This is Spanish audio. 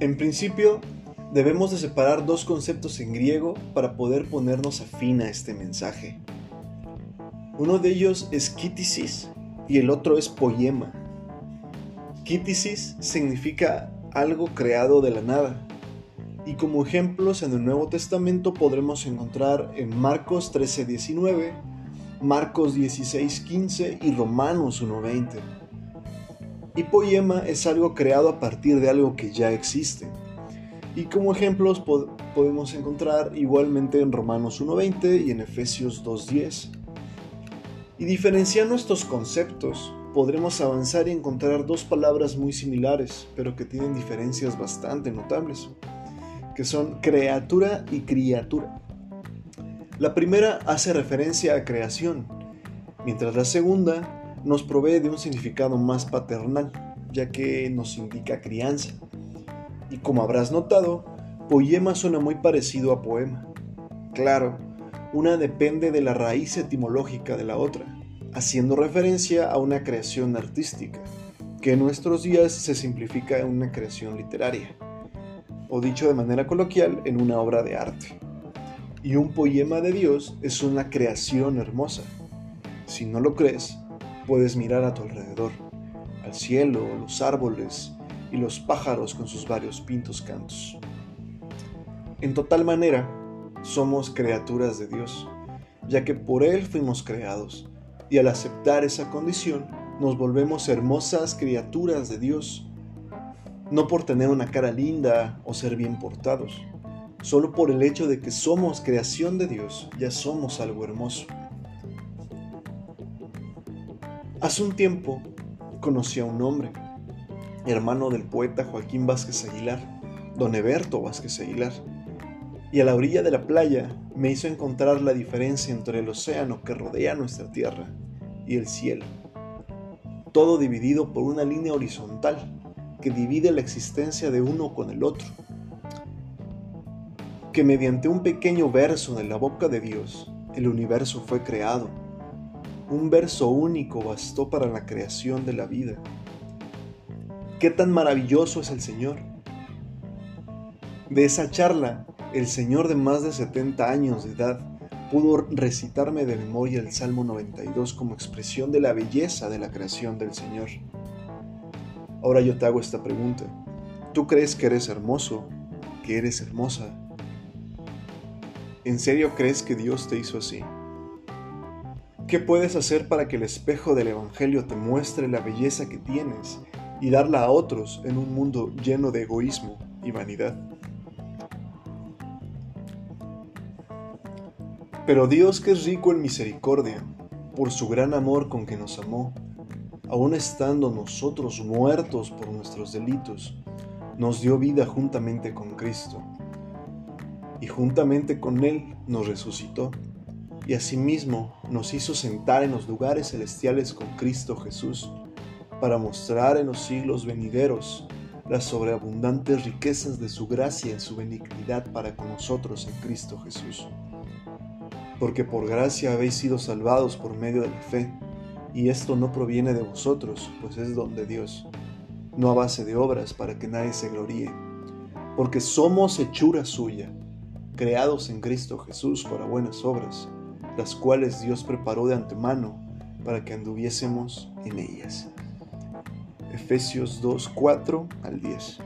En principio, debemos de separar dos conceptos en griego para poder ponernos afín a este mensaje. Uno de ellos es kítisis y el otro es poema. Kítisis significa algo creado de la nada. Y como ejemplos en el Nuevo Testamento podremos encontrar en Marcos 13:19, Marcos 16:15 y Romanos 1:20. Y poema es algo creado a partir de algo que ya existe. Y como ejemplos podemos encontrar igualmente en Romanos 1.20 y en Efesios 2.10. Y diferenciando estos conceptos, podremos avanzar y encontrar dos palabras muy similares, pero que tienen diferencias bastante notables, que son creatura y criatura. La primera hace referencia a creación, mientras la segunda nos provee de un significado más paternal, ya que nos indica crianza. Y como habrás notado, poema suena muy parecido a poema. Claro, una depende de la raíz etimológica de la otra, haciendo referencia a una creación artística, que en nuestros días se simplifica en una creación literaria, o dicho de manera coloquial, en una obra de arte. Y un poema de Dios es una creación hermosa. Si no lo crees, puedes mirar a tu alrededor, al cielo, los árboles, y los pájaros con sus varios pintos cantos. En total manera, somos criaturas de Dios, ya que por Él fuimos creados, y al aceptar esa condición, nos volvemos hermosas criaturas de Dios, no por tener una cara linda o ser bien portados, solo por el hecho de que somos creación de Dios, ya somos algo hermoso. Hace un tiempo conocí a un hombre hermano del poeta Joaquín Vázquez Aguilar, don Eberto Vázquez Aguilar, y a la orilla de la playa me hizo encontrar la diferencia entre el océano que rodea nuestra tierra y el cielo, todo dividido por una línea horizontal que divide la existencia de uno con el otro, que mediante un pequeño verso de la boca de Dios el universo fue creado. Un verso único bastó para la creación de la vida qué tan maravilloso es el Señor. De esa charla, el Señor de más de 70 años de edad pudo recitarme de memoria el Salmo 92 como expresión de la belleza de la creación del Señor. Ahora yo te hago esta pregunta. ¿Tú crees que eres hermoso? ¿Que eres hermosa? ¿En serio crees que Dios te hizo así? ¿Qué puedes hacer para que el espejo del Evangelio te muestre la belleza que tienes y darla a otros en un mundo lleno de egoísmo y vanidad. Pero Dios que es rico en misericordia, por su gran amor con que nos amó, aun estando nosotros muertos por nuestros delitos, nos dio vida juntamente con Cristo, y juntamente con Él nos resucitó, y asimismo nos hizo sentar en los lugares celestiales con Cristo Jesús para mostrar en los siglos venideros las sobreabundantes riquezas de su gracia y su benignidad para con nosotros en Cristo Jesús. Porque por gracia habéis sido salvados por medio de la fe, y esto no proviene de vosotros, pues es don de Dios, no a base de obras para que nadie se gloríe, porque somos hechura suya, creados en Cristo Jesús para buenas obras, las cuales Dios preparó de antemano para que anduviésemos en ellas. Efesios 2, 4 al 10.